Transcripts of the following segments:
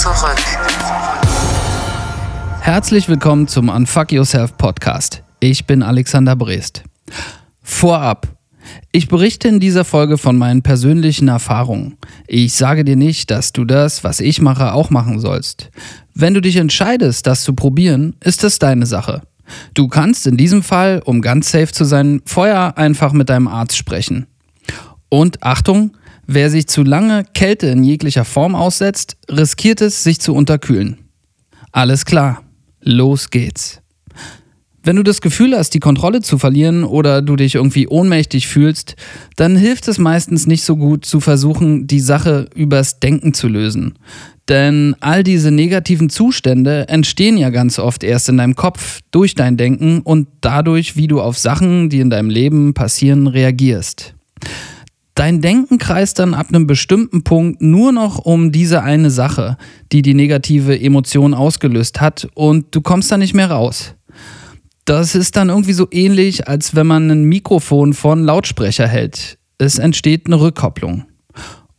zurück. Herzlich willkommen zum Unfuck Yourself Podcast. Ich bin Alexander Brest. Vorab. Ich berichte in dieser Folge von meinen persönlichen Erfahrungen. Ich sage dir nicht, dass du das, was ich mache, auch machen sollst. Wenn du dich entscheidest, das zu probieren, ist es deine Sache. Du kannst in diesem Fall, um ganz safe zu sein, vorher einfach mit deinem Arzt sprechen. Und Achtung, wer sich zu lange Kälte in jeglicher Form aussetzt, riskiert es, sich zu unterkühlen. Alles klar, los geht's. Wenn du das Gefühl hast, die Kontrolle zu verlieren oder du dich irgendwie ohnmächtig fühlst, dann hilft es meistens nicht so gut zu versuchen, die Sache übers Denken zu lösen. Denn all diese negativen Zustände entstehen ja ganz oft erst in deinem Kopf durch dein Denken und dadurch, wie du auf Sachen, die in deinem Leben passieren, reagierst. Dein Denken kreist dann ab einem bestimmten Punkt nur noch um diese eine Sache, die die negative Emotion ausgelöst hat und du kommst da nicht mehr raus. Das ist dann irgendwie so ähnlich, als wenn man ein Mikrofon einen Lautsprecher hält. Es entsteht eine Rückkopplung.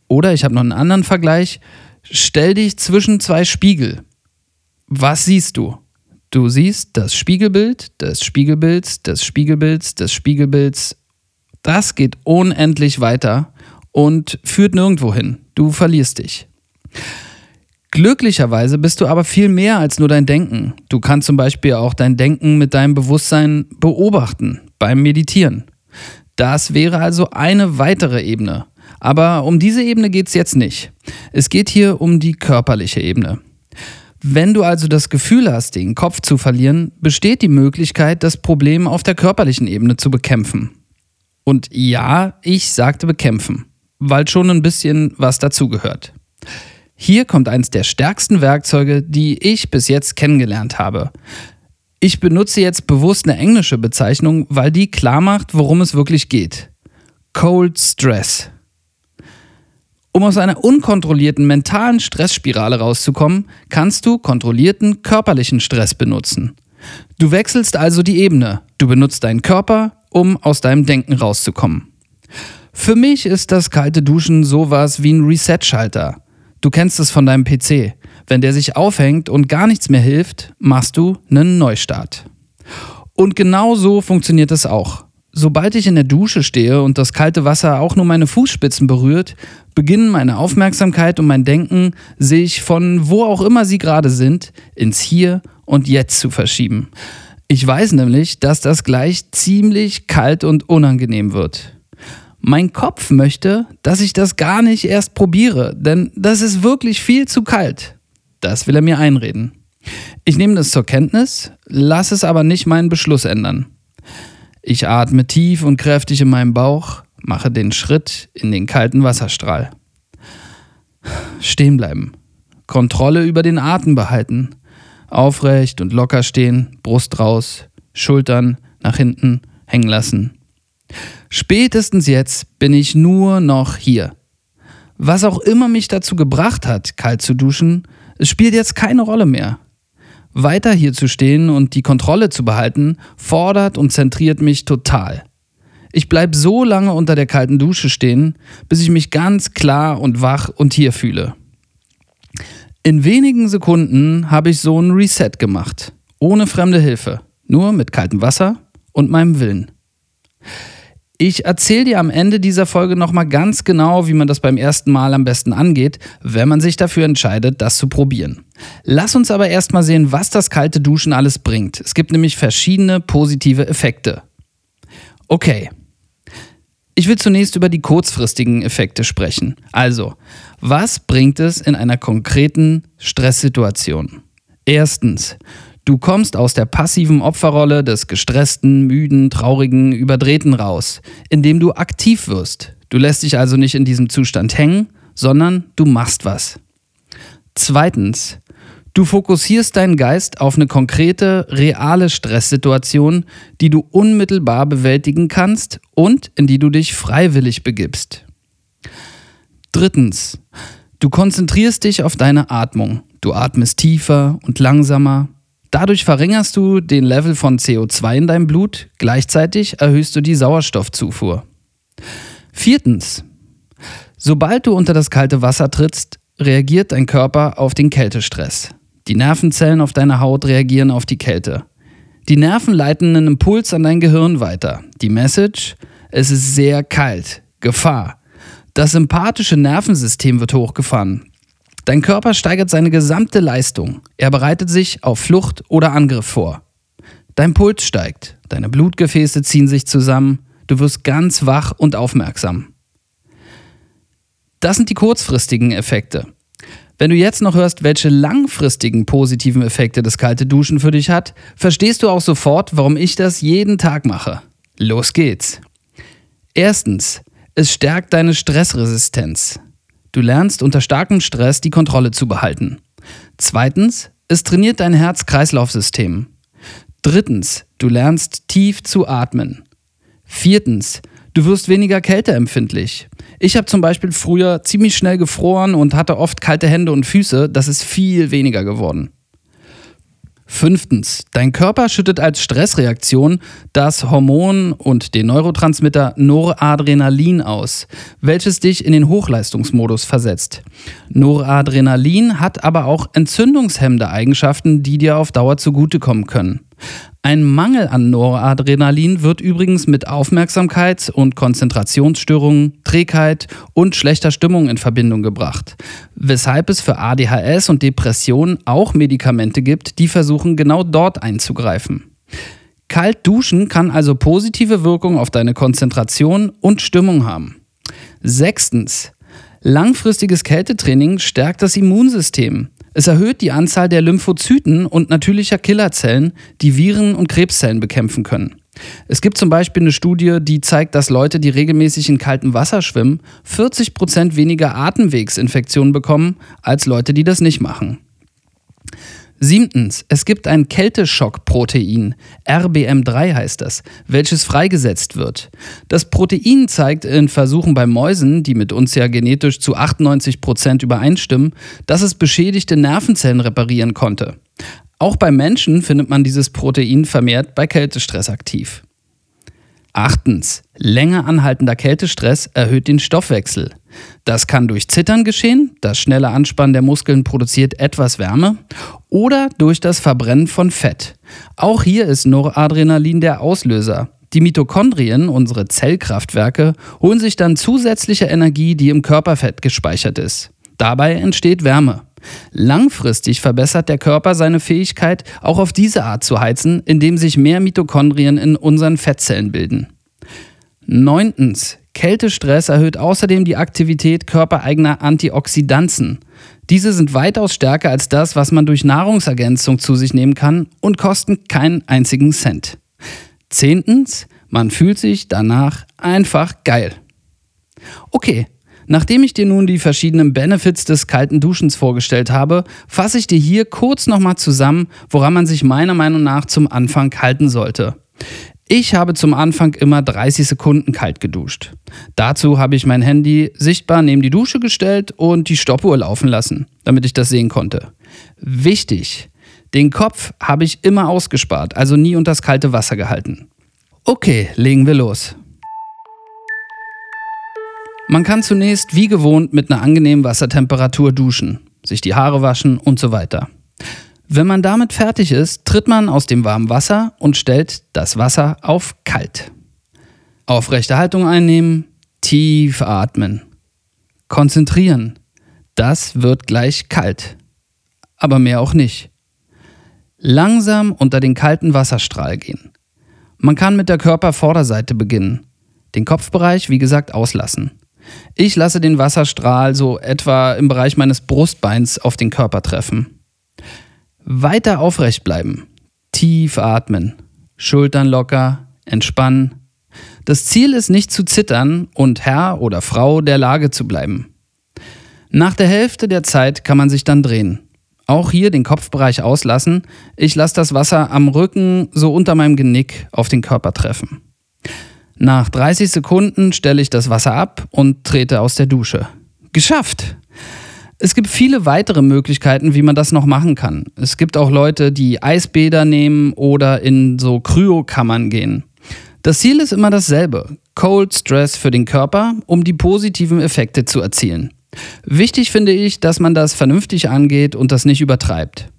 Oder ich habe noch einen anderen Vergleich. Stell dich zwischen zwei Spiegel. Was siehst du? Du siehst das Spiegelbild des Spiegelbilds des Spiegelbilds des Spiegelbilds. Das geht unendlich weiter und führt nirgendwo hin. Du verlierst dich. Glücklicherweise bist du aber viel mehr als nur dein Denken. Du kannst zum Beispiel auch dein Denken mit deinem Bewusstsein beobachten beim Meditieren. Das wäre also eine weitere Ebene. Aber um diese Ebene geht es jetzt nicht. Es geht hier um die körperliche Ebene. Wenn du also das Gefühl hast, den Kopf zu verlieren, besteht die Möglichkeit, das Problem auf der körperlichen Ebene zu bekämpfen. Und ja, ich sagte bekämpfen, weil schon ein bisschen was dazugehört. Hier kommt eines der stärksten Werkzeuge, die ich bis jetzt kennengelernt habe. Ich benutze jetzt bewusst eine englische Bezeichnung, weil die klar macht, worum es wirklich geht. Cold Stress. Um aus einer unkontrollierten mentalen Stressspirale rauszukommen, kannst du kontrollierten körperlichen Stress benutzen. Du wechselst also die Ebene. Du benutzt deinen Körper, um aus deinem Denken rauszukommen. Für mich ist das kalte Duschen sowas wie ein Reset-Schalter. Du kennst es von deinem PC. Wenn der sich aufhängt und gar nichts mehr hilft, machst du einen Neustart. Und genau so funktioniert es auch. Sobald ich in der Dusche stehe und das kalte Wasser auch nur meine Fußspitzen berührt, beginnen meine Aufmerksamkeit und mein Denken, sich von wo auch immer sie gerade sind, ins Hier und Jetzt zu verschieben. Ich weiß nämlich, dass das gleich ziemlich kalt und unangenehm wird. Mein Kopf möchte, dass ich das gar nicht erst probiere, denn das ist wirklich viel zu kalt. Das will er mir einreden. Ich nehme das zur Kenntnis, lass es aber nicht meinen Beschluss ändern. Ich atme tief und kräftig in meinem Bauch, mache den Schritt in den kalten Wasserstrahl. Stehen bleiben. Kontrolle über den Atem behalten. Aufrecht und locker stehen, Brust raus, Schultern nach hinten hängen lassen. Spätestens jetzt bin ich nur noch hier. Was auch immer mich dazu gebracht hat, kalt zu duschen, es spielt jetzt keine Rolle mehr. Weiter hier zu stehen und die Kontrolle zu behalten, fordert und zentriert mich total. Ich bleibe so lange unter der kalten Dusche stehen, bis ich mich ganz klar und wach und hier fühle. In wenigen Sekunden habe ich so ein Reset gemacht, ohne fremde Hilfe, nur mit kaltem Wasser und meinem Willen. Ich erzähle dir am Ende dieser Folge nochmal ganz genau, wie man das beim ersten Mal am besten angeht, wenn man sich dafür entscheidet, das zu probieren. Lass uns aber erstmal sehen, was das kalte Duschen alles bringt. Es gibt nämlich verschiedene positive Effekte. Okay. Ich will zunächst über die kurzfristigen Effekte sprechen. Also, was bringt es in einer konkreten Stresssituation? Erstens, Du kommst aus der passiven Opferrolle des gestressten, müden, traurigen, überdrehten raus, indem du aktiv wirst. Du lässt dich also nicht in diesem Zustand hängen, sondern du machst was. Zweitens, du fokussierst deinen Geist auf eine konkrete, reale Stresssituation, die du unmittelbar bewältigen kannst und in die du dich freiwillig begibst. Drittens, du konzentrierst dich auf deine Atmung. Du atmest tiefer und langsamer, Dadurch verringerst du den Level von CO2 in deinem Blut, gleichzeitig erhöhst du die Sauerstoffzufuhr. Viertens. Sobald du unter das kalte Wasser trittst, reagiert dein Körper auf den Kältestress. Die Nervenzellen auf deiner Haut reagieren auf die Kälte. Die Nerven leiten einen Impuls an dein Gehirn weiter. Die Message, es ist sehr kalt, Gefahr. Das sympathische Nervensystem wird hochgefahren. Dein Körper steigert seine gesamte Leistung. Er bereitet sich auf Flucht oder Angriff vor. Dein Puls steigt, deine Blutgefäße ziehen sich zusammen, du wirst ganz wach und aufmerksam. Das sind die kurzfristigen Effekte. Wenn du jetzt noch hörst, welche langfristigen positiven Effekte das kalte Duschen für dich hat, verstehst du auch sofort, warum ich das jeden Tag mache. Los geht's. Erstens, es stärkt deine Stressresistenz. Du lernst unter starkem Stress die Kontrolle zu behalten. Zweitens, es trainiert dein Herz-Kreislauf-System. Drittens, du lernst tief zu atmen. Viertens, du wirst weniger kälteempfindlich. Ich habe zum Beispiel früher ziemlich schnell gefroren und hatte oft kalte Hände und Füße. Das ist viel weniger geworden. Fünftens, dein Körper schüttet als Stressreaktion das Hormon und den Neurotransmitter Noradrenalin aus, welches dich in den Hochleistungsmodus versetzt. Noradrenalin hat aber auch entzündungshemmende Eigenschaften, die dir auf Dauer zugutekommen können. Ein Mangel an Noradrenalin wird übrigens mit Aufmerksamkeit und Konzentrationsstörungen, Trägheit und schlechter Stimmung in Verbindung gebracht, weshalb es für ADHS und Depressionen auch Medikamente gibt, die versuchen genau dort einzugreifen. Kalt duschen kann also positive Wirkung auf deine Konzentration und Stimmung haben. Sechstens. Langfristiges Kältetraining stärkt das Immunsystem. Es erhöht die Anzahl der Lymphozyten und natürlicher Killerzellen, die Viren und Krebszellen bekämpfen können. Es gibt zum Beispiel eine Studie, die zeigt, dass Leute, die regelmäßig in kaltem Wasser schwimmen, 40% weniger Atemwegsinfektionen bekommen als Leute, die das nicht machen. Siebtens, es gibt ein Kälteschockprotein, RBM3 heißt das, welches freigesetzt wird. Das Protein zeigt in Versuchen bei Mäusen, die mit uns ja genetisch zu 98 Prozent übereinstimmen, dass es beschädigte Nervenzellen reparieren konnte. Auch bei Menschen findet man dieses Protein vermehrt bei Kältestress aktiv. Achtens, länger anhaltender Kältestress erhöht den Stoffwechsel. Das kann durch Zittern geschehen, das schnelle Anspannen der Muskeln produziert etwas Wärme, oder durch das Verbrennen von Fett. Auch hier ist Noradrenalin der Auslöser. Die Mitochondrien, unsere Zellkraftwerke, holen sich dann zusätzliche Energie, die im Körperfett gespeichert ist. Dabei entsteht Wärme. Langfristig verbessert der Körper seine Fähigkeit, auch auf diese Art zu heizen, indem sich mehr Mitochondrien in unseren Fettzellen bilden. Neuntens. Kältestress erhöht außerdem die Aktivität körpereigener Antioxidantien. Diese sind weitaus stärker als das, was man durch Nahrungsergänzung zu sich nehmen kann und kosten keinen einzigen Cent. Zehntens, man fühlt sich danach einfach geil. Okay, Nachdem ich dir nun die verschiedenen Benefits des kalten Duschens vorgestellt habe, fasse ich dir hier kurz nochmal zusammen, woran man sich meiner Meinung nach zum Anfang halten sollte. Ich habe zum Anfang immer 30 Sekunden kalt geduscht. Dazu habe ich mein Handy sichtbar neben die Dusche gestellt und die Stoppuhr laufen lassen, damit ich das sehen konnte. Wichtig, den Kopf habe ich immer ausgespart, also nie unter das kalte Wasser gehalten. Okay, legen wir los. Man kann zunächst wie gewohnt mit einer angenehmen Wassertemperatur duschen, sich die Haare waschen und so weiter. Wenn man damit fertig ist, tritt man aus dem warmen Wasser und stellt das Wasser auf kalt. Aufrechte Haltung einnehmen, tief atmen. Konzentrieren. Das wird gleich kalt. Aber mehr auch nicht. Langsam unter den kalten Wasserstrahl gehen. Man kann mit der Körpervorderseite beginnen. Den Kopfbereich, wie gesagt, auslassen. Ich lasse den Wasserstrahl so etwa im Bereich meines Brustbeins auf den Körper treffen. Weiter aufrecht bleiben. Tief atmen. Schultern locker. Entspannen. Das Ziel ist nicht zu zittern und Herr oder Frau der Lage zu bleiben. Nach der Hälfte der Zeit kann man sich dann drehen. Auch hier den Kopfbereich auslassen. Ich lasse das Wasser am Rücken so unter meinem Genick auf den Körper treffen. Nach 30 Sekunden stelle ich das Wasser ab und trete aus der Dusche. Geschafft! Es gibt viele weitere Möglichkeiten, wie man das noch machen kann. Es gibt auch Leute, die Eisbäder nehmen oder in so Kryokammern gehen. Das Ziel ist immer dasselbe. Cold Stress für den Körper, um die positiven Effekte zu erzielen. Wichtig finde ich, dass man das vernünftig angeht und das nicht übertreibt.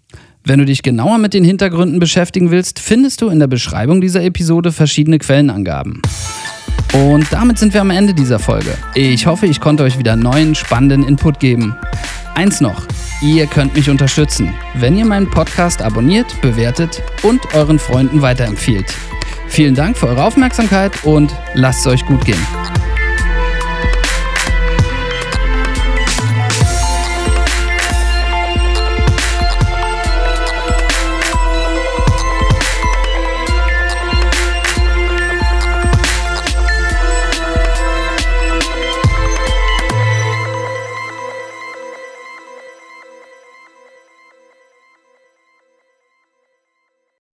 Wenn du dich genauer mit den Hintergründen beschäftigen willst, findest du in der Beschreibung dieser Episode verschiedene Quellenangaben. Und damit sind wir am Ende dieser Folge. Ich hoffe, ich konnte euch wieder neuen, spannenden Input geben. Eins noch, ihr könnt mich unterstützen, wenn ihr meinen Podcast abonniert, bewertet und euren Freunden weiterempfiehlt. Vielen Dank für eure Aufmerksamkeit und lasst es euch gut gehen.